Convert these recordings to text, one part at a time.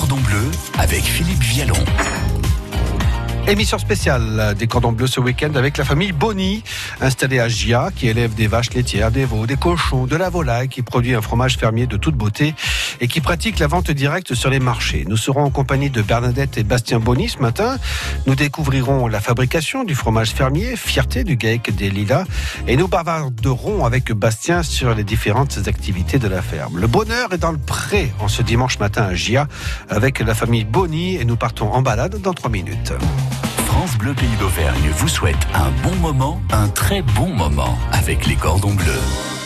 cordons bleus avec Philippe Vialon. Émission spéciale des cordons bleus ce week-end avec la famille Bonny, installée à Gia, qui élève des vaches laitières, des veaux, des cochons, de la volaille, qui produit un fromage fermier de toute beauté et qui pratique la vente directe sur les marchés. Nous serons en compagnie de Bernadette et Bastien Bonny ce matin. Nous découvrirons la fabrication du fromage fermier, fierté du GAEC des Lilas, et nous bavarderons avec Bastien sur les différentes activités de la ferme. Le bonheur est dans le pré en ce dimanche matin à Gia avec la famille Bonny et nous partons en balade dans trois minutes. Bleu Pays d'Auvergne vous souhaite un bon moment, un très bon moment avec les cordons bleus.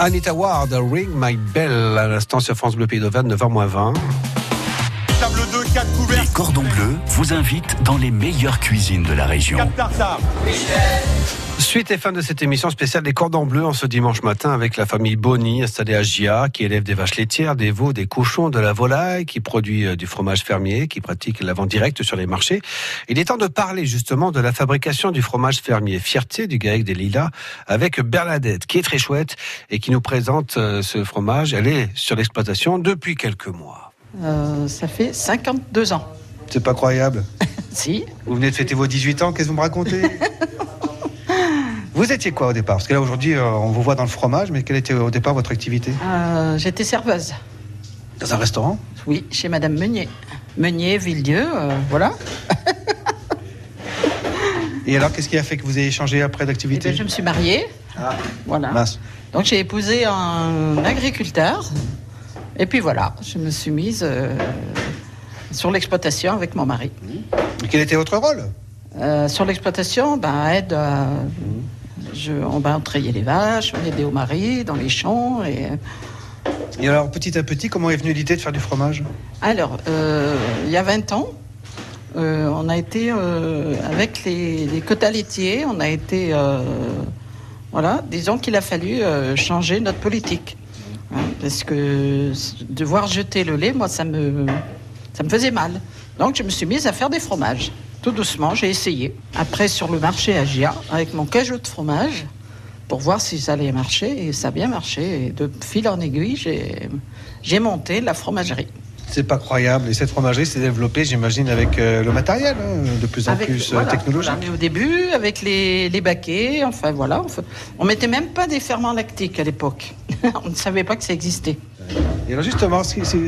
Anita Ward, Ring My Bell, à l'instant sur France Bleu Pays d'Auvergne, 9h20. Table 2, 4 couverts, Les cordons bleus vous invitent dans les meilleures cuisines de la région. 4 tartares. Suite et fin de cette émission spéciale des cordons bleus en ce dimanche matin avec la famille Bonny installée à Gia qui élève des vaches laitières, des veaux, des cochons, de la volaille, qui produit euh, du fromage fermier, qui pratique la vente directe sur les marchés. Il est temps de parler justement de la fabrication du fromage fermier, fierté du GAEC des Lilas, avec Bernadette qui est très chouette et qui nous présente euh, ce fromage. Elle est sur l'exploitation depuis quelques mois. Euh, ça fait 52 ans. C'est pas croyable. Si. Vous venez de fêter vos 18 ans, qu'est-ce que vous me racontez? Vous étiez quoi au départ? Parce que là aujourd'hui euh, on vous voit dans le fromage, mais quelle était au départ votre activité? Euh, J'étais serveuse. Dans un restaurant? Oui, chez Madame Meunier. Meunier, Villedieu, euh, voilà. Et alors qu'est-ce qui a fait que vous ayez changé après d'activité? Puis, je me suis mariée. Ah, Voilà. mince. Donc j'ai épousé un agriculteur. Et puis voilà, je me suis mise sur l'exploitation avec mon mari. Et quel était votre rôle? Sur l'exploitation, ben, aide. à- je, on va entrailler les vaches, on aide au mari dans les champs. Et, Et alors, petit à petit, comment est venue l'idée de faire du fromage? Alors, euh, il y a 20 ans, euh, on a été euh, avec les, les quotas laitiers, on a été. voilà, disons qu'il a fallu changer notre politique. Hein, parce que devoir jeter le lait, moi, ça me, ça me faisait mal. Donc, je me suis mise à faire des fromages. Tout doucement, j'ai essayé. Après, sur le marché à Gia, avec mon cajot de fromage, pour voir si ça allait marcher, et ça a bien marché. Et de fil en aiguille, j'ai monté la fromagerie. C'est pas croyable. Et cette fromagerie s'est développée, j'imagine, avec euh, le matériel, hein, de plus en Avec- plus euh, voilà, technologique. Mais au début, avec les, les baquets, enfin voilà, on, fa- on mettait même pas des ferments lactiques à l'époque. on ne savait pas que ça existait. Et alors, justement,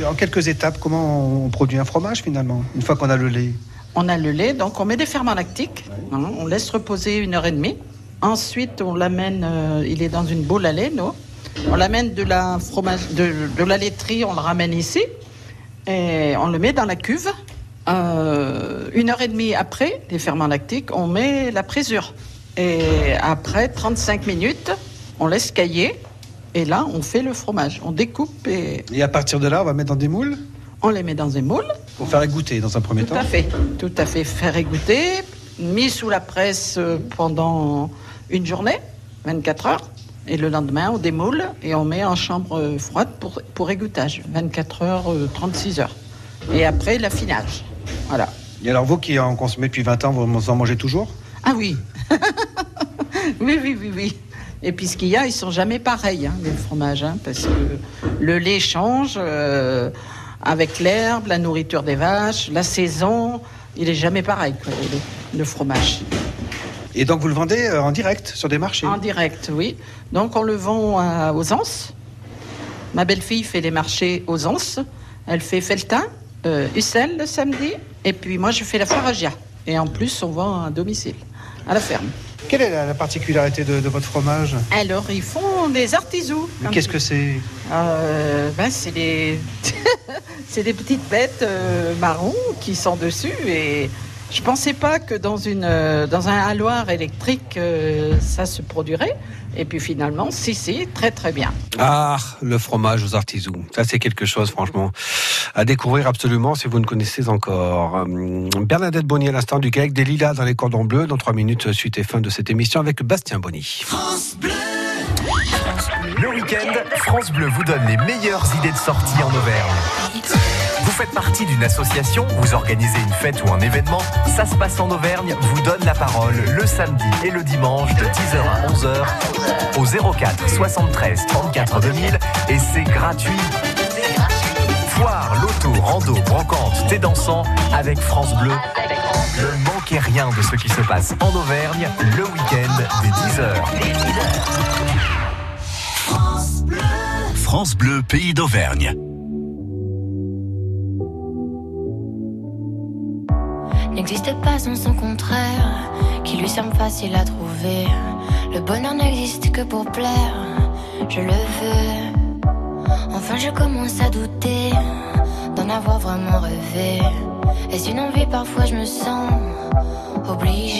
en quelques étapes, comment on produit un fromage finalement, une fois qu'on a le lait? On a le lait, donc on met des ferments lactiques, hein, on laisse reposer une heure et demie. Ensuite, on l'amène, euh, il est dans une boule à lait, nous. On l'amène de la fromage, de, la laiterie, on le ramène ici et on le met dans la cuve. Euh, une heure et demie après les ferments lactiques, on met la présure. Et après 35 minutes, on laisse cailler. Et là, on fait le fromage. On découpe et Et à partir de là, on va mettre dans des moules? On les met dans des moules. pour faire égoutter dans un premier Tout temps. à fait, tout à fait. Faire égoutter, mis sous la presse euh, pendant une journée, 24 heures. Et le lendemain, on démoule et on met en chambre euh, froide pour, pour égouttage, 24 heures, euh, 36 heures. Et après, l'affinage. Voilà. Et alors, vous qui en consommez depuis 20 ans, vous en mangez toujours? Ah oui. oui, oui, oui, oui. Et puis ce qu'il y a, ils sont jamais pareils, hein, les fromages, hein, parce que le lait change euh, avec l'herbe, la nourriture des vaches, la saison. Il est jamais pareil, le, fromage. Et donc, vous le vendez euh, en direct sur des marchés? En direct, oui. Donc on le vend à- aux Anses. Ma belle-fille fait les marchés aux Anses. Elle fait Feltin, euh, Ussel le samedi. Et puis moi, je fais la foire à Gia. Et en plus, on vend à domicile, à la ferme. Quelle est la, la particularité de, de votre fromage? Alors, ils font des artisous. Qu'est-ce que c'est? Euh, ben, c'est des... c'est des petites bêtes euh, marron qui sont dessus et je pensais pas que dans une euh, dans un haloir électrique euh, ça se produirait et puis finalement si si très très bien. Ah, le fromage aux artisous. Ça, c'est quelque chose, franchement, à découvrir absolument si vous ne connaissez encore. Hum, Bernadette Bonny à l'instant du GAEC des Lilas dans les cordons bleus. Dans trois minutes, suite et fin de cette émission avec Bastien Bonny. Le France Bleu vous donne les meilleures idées de sortie en Auvergne. Vous faites partie d'une association, vous organisez une fête ou un événement, ça se passe en Auvergne, vous donne la parole le samedi et le dimanche de 10h à 11h au 04 73 34 2000 et c'est gratuit. Foire, loto, rando, brocante, thé dansant avec France Bleu. Ne manquez rien de ce qui se passe en Auvergne le week-end dès 10h. France Bleu, pays d'Auvergne. n'existe pas sans son contraire, qui lui semble facile à trouver. Le bonheur n'existe que pour plaire, je le veux. Enfin, je commence à douter d'en avoir vraiment rêvé. Est-ce une envie Parfois, je me sens obligée.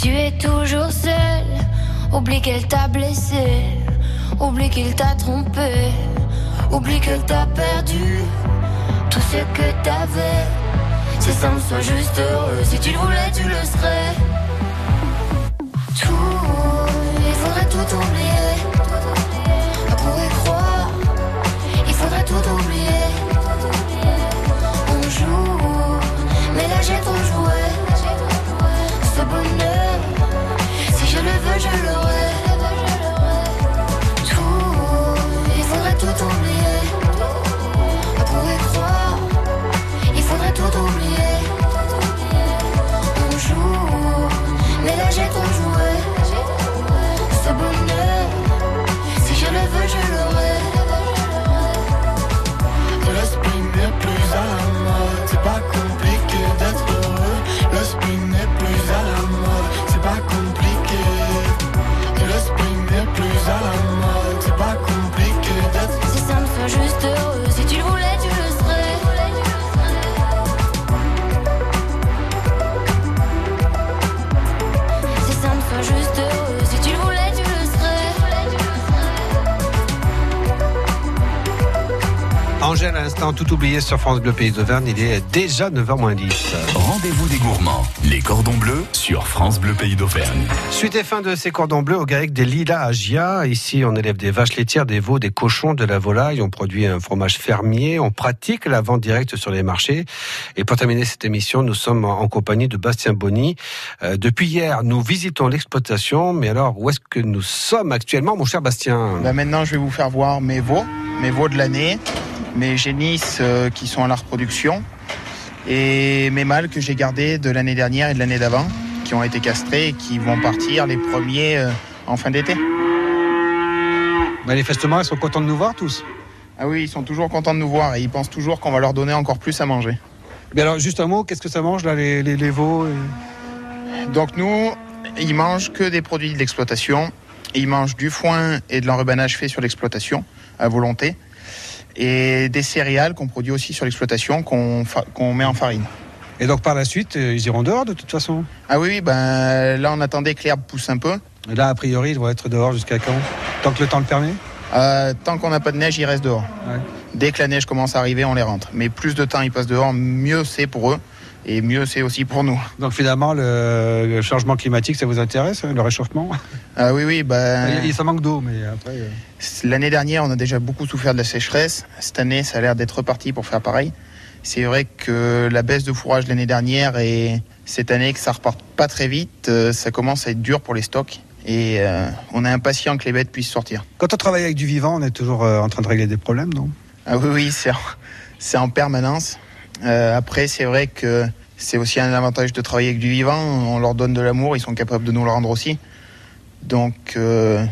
tu es toujours seul. Oublie qu'elle t'a blessé, oublie qu'il t'a trompé, oublie qu'elle t'a perdu tout ce que t'avais. C'est simple, sois juste heureux. Si tu le voulais, tu le serais. Tout, il faudrait tout oublier. Angèle, à l'instant, tout oublié sur France Bleu Pays d'Auvergne. Il est déjà 9h 10. Rendez-vous des gourmands, les cordons bleus sur France Bleu Pays d'Auvergne. Suite et fin de ces cordons bleus au GAEC des Lilas à Gia. Ici, on élève des vaches laitières, des veaux, des cochons, de la volaille. On produit un fromage fermier. On pratique la vente directe sur les marchés. Et pour terminer cette émission, nous sommes en compagnie de Bastien Bonny. Euh, depuis hier, nous visitons l'exploitation. Mais alors, où est-ce que nous sommes actuellement, mon cher Bastien? Bah, maintenant, je vais vous faire voir mes veaux, mes veaux de l'année, mes génisses euh, qui sont à la reproduction et mes mâles que j'ai gardés de l'année dernière et de l'année d'avant, qui ont été castrés et qui vont partir les premiers euh, en fin d'été. Manifestement, ils sont contents de nous voir tous. Ah oui, ils sont toujours contents de nous voir et ils pensent toujours qu'on va leur donner encore plus à manger. Mais alors, juste un mot, qu'est-ce que ça mange là, les, les, les veaux et- Donc nous, ils mangent que des produits de l'exploitation. Ils mangent du foin et de l'enrubanage fait sur l'exploitation à volonté. Et des céréales qu'on produit aussi sur l'exploitation qu'on met en farine. Et donc, par la suite, euh, ils iront dehors de toute façon? Ah oui, oui, ben là on attendait que l'herbe pousse un peu. Et Là, a priori, ils vont être dehors jusqu'à quand? Tant que le temps le permet? Euh, tant qu'on n'a pas de neige, ils restent dehors. Ouais. Dès que la neige commence à arriver, on les rentre. Mais plus de temps ils passent dehors, mieux c'est pour eux. Et mieux c'est aussi pour nous. Donc finalement, le, changement climatique, ça vous intéresse, hein, le réchauffement? Ah oui, oui, ben... Il, ça manque d'eau, mais après... euh, L'année dernière, on a déjà beaucoup souffert de la sécheresse. Cette année, ça a l'air d'être reparti pour faire pareil. C'est vrai que la baisse de fourrage l'année dernière et cette année que ça repart pas très vite, euh, ça commence à être dur pour les stocks. Et euh, on est impatient que les bêtes puissent sortir. Quand on travaille avec du vivant, on est toujours en train de régler des problèmes, non? Ah oui, oui, c'est en permanence. Euh, après, c'est vrai que c'est aussi un avantage de travailler avec du vivant. On leur donne de l'amour, ils sont capables de nous le rendre aussi. Donc, euh,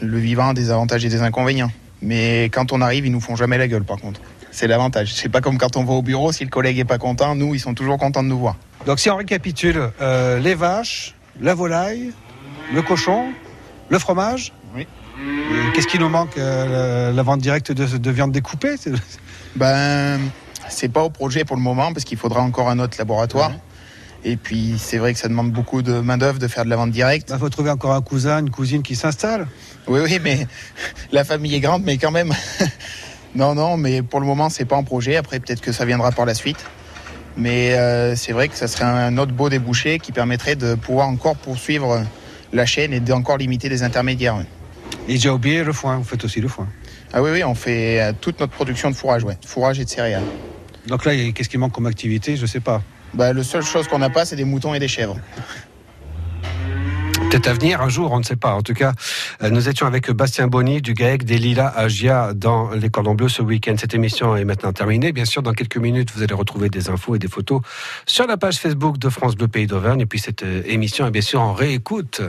le vivant a des avantages et des inconvénients. Mais quand on arrive, ils nous font jamais la gueule, par contre. C'est l'avantage. C'est pas comme quand on va au bureau, si le collègue est pas content, nous, ils sont toujours contents de nous voir. Donc si on récapitule, euh, les vaches, la volaille, le cochon, le fromage. Oui. Qu'est-ce qui nous manque euh, la, vente directe de, de viande découpée? Ben, c'est pas au projet pour le moment, parce qu'il faudra encore un autre laboratoire. Et puis, c'est vrai que ça demande beaucoup de main-d'œuvre de faire de la vente directe. Il faut trouver encore un cousin, une cousine qui s'installe. Oui, oui, mais la famille est grande, mais quand même. non, non, mais pour le moment, c'est pas en projet. Après, peut-être que ça viendra par la suite. Mais euh, c'est vrai que ça serait un autre beau débouché qui permettrait de pouvoir encore poursuivre la chaîne et d'encore limiter les intermédiaires. Et j'ai oublié le foin, vous faites aussi le foin. Ah oui, oui, on fait euh, toute notre production de fourrage, ouais. Fourrage et de céréales. Donc là, qu'est-ce qui manque comme activité Je sais pas. Bah, le seule chose qu'on n'a pas, c'est des moutons et des chèvres. Peut-être à venir un jour, on ne sait pas. En tout cas, euh, nous étions avec Bastien Bonny du GAEC des Lilas à Gia dans les Cordons Bleus ce week-end. Cette émission est maintenant terminée. Bien sûr, dans quelques minutes, vous allez retrouver des infos et des photos sur la page Facebook de France Bleu Pays d'Auvergne. Et puis cette euh, émission est bien sûr en réécoute.